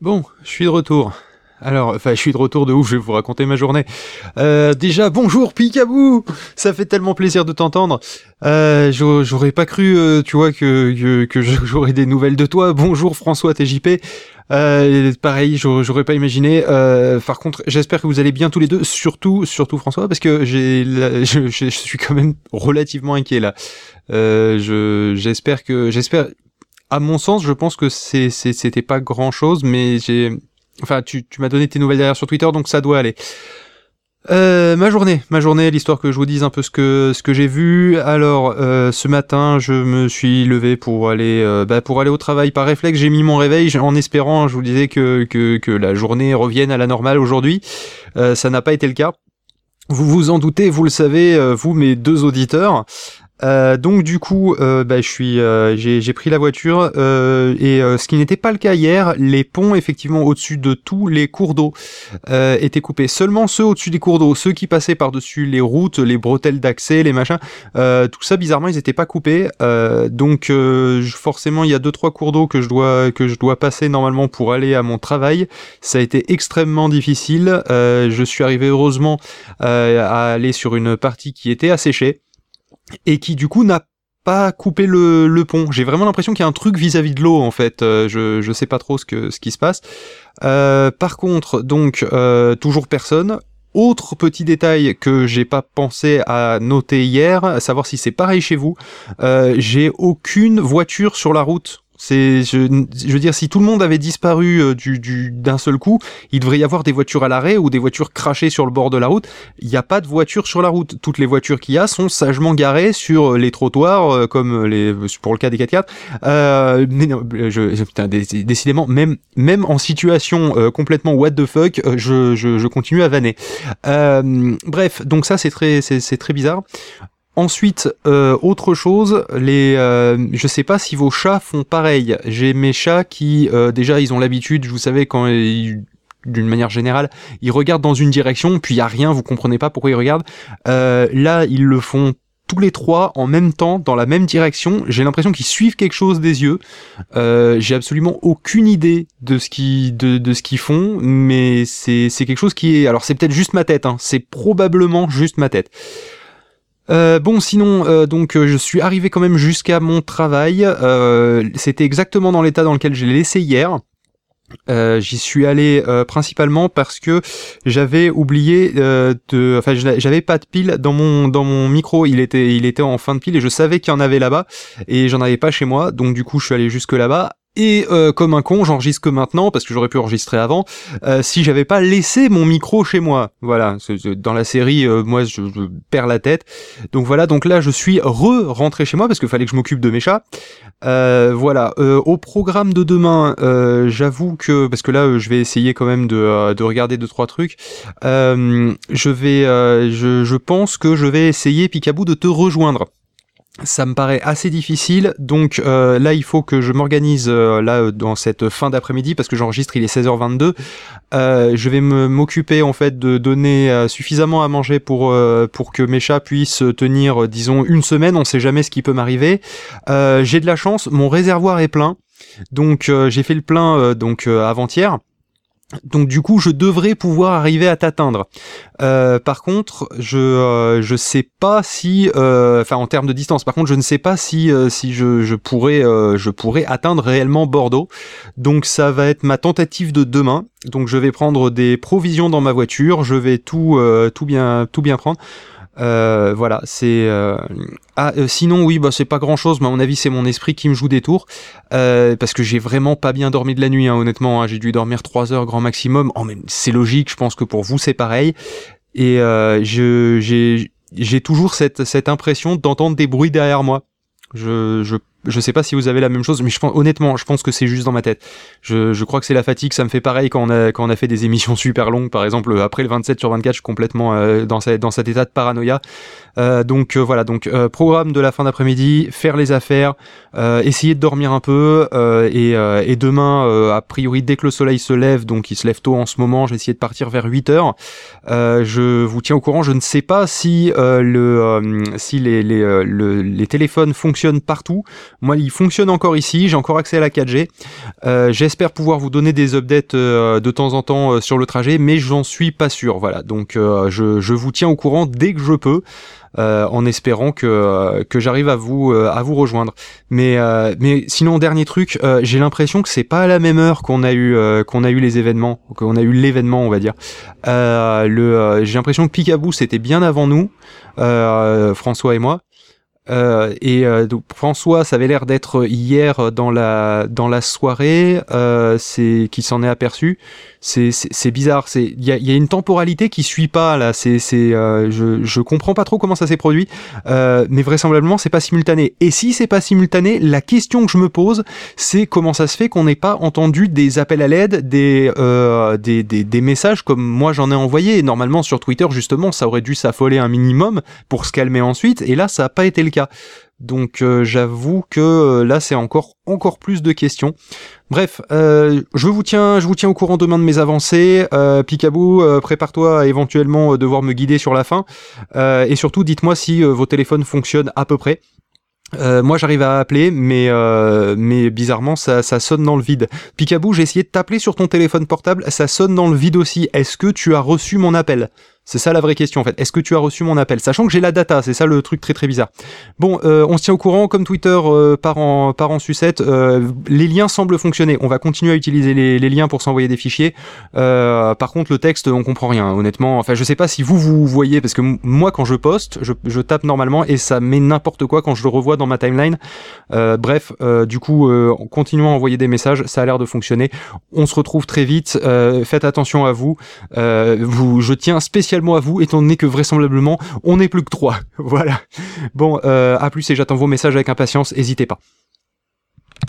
Bon, je suis de retour. Alors, enfin, je suis de retour de ouf, je vais vous raconter ma journée. Euh, déjà, bonjour Picabou Ça fait tellement plaisir de t'entendre. Euh, j'aurais pas cru, euh, tu vois, que, que, j'aurais des nouvelles de toi. Bonjour François TJP. Euh, pareil, j'aurais pas imaginé. Euh, par contre, j'espère que vous allez bien tous les deux, surtout, surtout François, parce que j'ai, je, je, suis quand même relativement inquiet là. Euh, j'espère que, j'espère, à mon sens, je pense que c'était pas grand chose, mais j'ai, enfin, tu, m'as donné tes nouvelles derrière sur Twitter, donc ça doit aller. Euh, ma journée, ma journée, l'histoire que je vous dise un peu ce que j'ai vu. Alors, euh, ce matin, je me suis levé pour aller euh, bah, pour aller au travail par réflexe. J'ai mis mon réveil en espérant, je vous disais que la journée revienne à la normale aujourd'hui. Ça n'a pas été le cas. Vous vous en doutez, vous le savez, vous mes deux auditeurs. Euh, donc du coup, euh, bah, je suis, euh, j'ai pris la voiture et ce qui n'était pas le cas hier, les ponts effectivement au-dessus de tous les cours d'eau étaient coupés. Seulement ceux au-dessus des cours d'eau, ceux qui passaient par-dessus les routes, les bretelles d'accès, les machins, tout ça bizarrement ils étaient pas coupés. donc forcément il y a deux trois cours d'eau que je dois que je dois passer normalement pour aller à mon travail. Ça a été extrêmement difficile. je suis arrivé heureusement à aller sur une partie qui était asséchée et qui du coup n'a pas coupé le, pont. J'ai vraiment l'impression qu'il y a un truc vis-à-vis de l'eau en fait. Euh, je je sais pas trop ce que ce qui se passe. Euh, par contre, donc euh, toujours personne. Autre petit détail que j'ai pas pensé à noter hier, à savoir si c'est pareil chez vous, j'ai aucune voiture sur la route c'est, je, veux dire, si tout le monde avait disparu euh, du, du, d'un seul coup, il devrait y avoir des voitures à l'arrêt ou des voitures crachées sur le bord de la route. Il n'y a pas de voitures sur la route. Toutes les voitures qu'il y a sont sagement garées sur les trottoirs, euh, comme les, pour le cas des 4x4. Euh, non, je, putain, décidément, même, même en situation euh, complètement what the fuck, je, je, je continue à vanner. bref, donc ça c'est très, c'est, c'est très bizarre. Ensuite, euh, autre chose, les, euh, je sais pas si vos chats font pareil. J'ai mes chats qui, euh, déjà, ils ont l'habitude, vous savez, quand d'une manière générale, ils regardent dans une direction, puis il y a rien, vous comprenez pas pourquoi ils regardent. là, ils le font tous les trois en même temps, dans la même direction. J'ai l'impression qu'ils suivent quelque chose des yeux. J'ai absolument aucune idée de ce qu'ils de, de ce qu'ils font, mais c'est c'est quelque chose qui est. Alors c'est peut-être juste ma tête. Hein. C'est probablement juste ma tête. Euh, bon, sinon, euh, donc euh, je suis arrivé quand même jusqu'à mon travail. C'était exactement dans l'état dans lequel je l'ai laissé hier. J'y suis allé principalement parce que j'avais oublié de, enfin, j'avais pas de pile dans mon dans mon micro. Il était il était en fin de pile et je savais qu'il y en avait là-bas et j'en avais pas chez moi. Donc du coup, je suis allé jusque là-bas et euh, comme un con, j'enregistre que maintenant parce que j'aurais pu enregistrer avant. Euh, si j'avais pas laissé mon micro chez moi, voilà. Dans la série, euh, moi, je, perds la tête. Donc voilà. Donc là, je suis re rentré chez moi parce qu'il fallait que je m'occupe de mes chats. voilà. au programme de demain, j'avoue que parce que là, je vais essayer quand même de, de regarder deux trois trucs. je vais, je, je pense que je vais essayer Picabou de te rejoindre ça me paraît assez difficile, donc euh, là il faut que je m'organise euh, là euh, dans cette fin d'après-midi parce que j'enregistre, il est 16h22. je vais m'occuper en fait de donner suffisamment à manger pour pour que mes chats puissent tenir, disons, une semaine. On sait jamais ce qui peut m'arriver. j'ai de la chance, mon réservoir est plein, donc j'ai fait le plein donc avant-hier. Donc du coup, je devrais pouvoir arriver à t'atteindre. Euh, par contre, je euh, je sais pas si, euh, enfin en termes de distance. Par contre, je ne sais pas si si je, je pourrais je pourrais atteindre réellement Bordeaux. Donc ça va être ma tentative de demain. Donc je vais prendre des provisions dans ma voiture. Je vais tout tout bien tout bien prendre. Euh, voilà, c'est. Euh... Ah, euh, sinon, oui, bah c'est pas grand chose, mais à mon avis, c'est mon esprit qui me joue des tours. Euh, parce que j'ai vraiment pas bien dormi de la nuit, hein, honnêtement. Hein, j'ai dû dormir 3 heures grand maximum. Oh, mais c'est logique, je pense que pour vous, c'est pareil. Et je j'ai j'ai toujours cette, cette impression d'entendre des bruits derrière moi. Je, je je sais pas si vous avez la même chose, mais je pense, honnêtement, je pense que c'est juste dans ma tête. Je, je crois que c'est la fatigue, ça me fait pareil quand on, a, quand on a fait des émissions super longues, par exemple, après le 27 sur 24, je suis complètement euh, dans, cet état de paranoïa. Euh, donc euh, voilà, donc euh, programme de la fin d'après-midi, faire les affaires, essayer de dormir un peu, et, et, demain, a priori, dès que le soleil se lève, donc il se lève tôt en ce moment, j'ai essayé de partir vers 8 heures. je vous tiens au courant, je ne sais pas si, le, si les, les, les téléphones fonctionnent partout. Moi, il fonctionne encore ici. J'ai encore accès à la 4G. J'espère pouvoir vous donner des updates de temps en temps sur le trajet, mais j'en suis pas sûr. Voilà. Donc, je, je vous tiens au courant dès que je peux. Euh, en espérant que euh, que j'arrive à vous euh, à vous rejoindre. Mais mais sinon dernier truc, j'ai l'impression que c'est pas à la même heure qu'on a eu qu'on a eu les événements, qu'on a eu l'événement on va dire. le j'ai l'impression que Picaboo c'était bien avant nous, François et moi. Euh, et euh, donc François, ça avait l'air d'être hier dans la dans la soirée, euh, c'est qui s'en est aperçu. C'est c'est bizarre. C'est il y a, y a, une temporalité qui suit pas là. C'est c'est euh, je je comprends pas trop comment ça s'est produit, euh, mais vraisemblablement c'est pas simultané. Et si c'est pas simultané, la question que je me pose, c'est comment ça se fait qu'on n'ait pas entendu des appels à l'aide, des, des, des des messages comme moi j'en ai envoyé. Normalement sur Twitter justement, ça aurait dû s'affoler un minimum pour se calmer ensuite. Et là, ça a pas été le donc euh, j'avoue que euh, là c'est encore encore plus de questions. Bref, euh, je vous tiens je vous tiens au courant demain de mes avancées. Picaboo, prépare-toi à éventuellement devoir me guider sur la fin. et surtout dites-moi si vos téléphones fonctionnent à peu près. moi j'arrive à appeler mais bizarrement ça, ça sonne dans le vide. Picaboo, j'ai essayé de t'appeler sur ton téléphone portable, ça sonne dans le vide aussi. Est-ce que tu as reçu mon appel? C'est ça la vraie question en fait. Est-ce que tu as reçu mon appel? Sachant que j'ai la data, c'est ça le truc très très bizarre. Bon, euh, on se tient au courant, comme Twitter euh, part, en, part sucette, euh, les liens semblent fonctionner. On va continuer à utiliser les, liens pour s'envoyer des fichiers. par contre, le texte, on comprend rien, honnêtement. Enfin, je sais pas si vous vous voyez, parce que moi quand je poste, je, tape normalement et ça met n'importe quoi quand je le revois dans ma timeline. bref, du coup, continuons à envoyer des messages, ça a l'air de fonctionner. On se retrouve très vite. faites attention à vous. vous je tiens spécialement à vous, étant donné que vraisemblablement, on n'est plus que trois. voilà. Bon, euh, à plus et j'attends vos messages avec impatience, n'hésitez pas.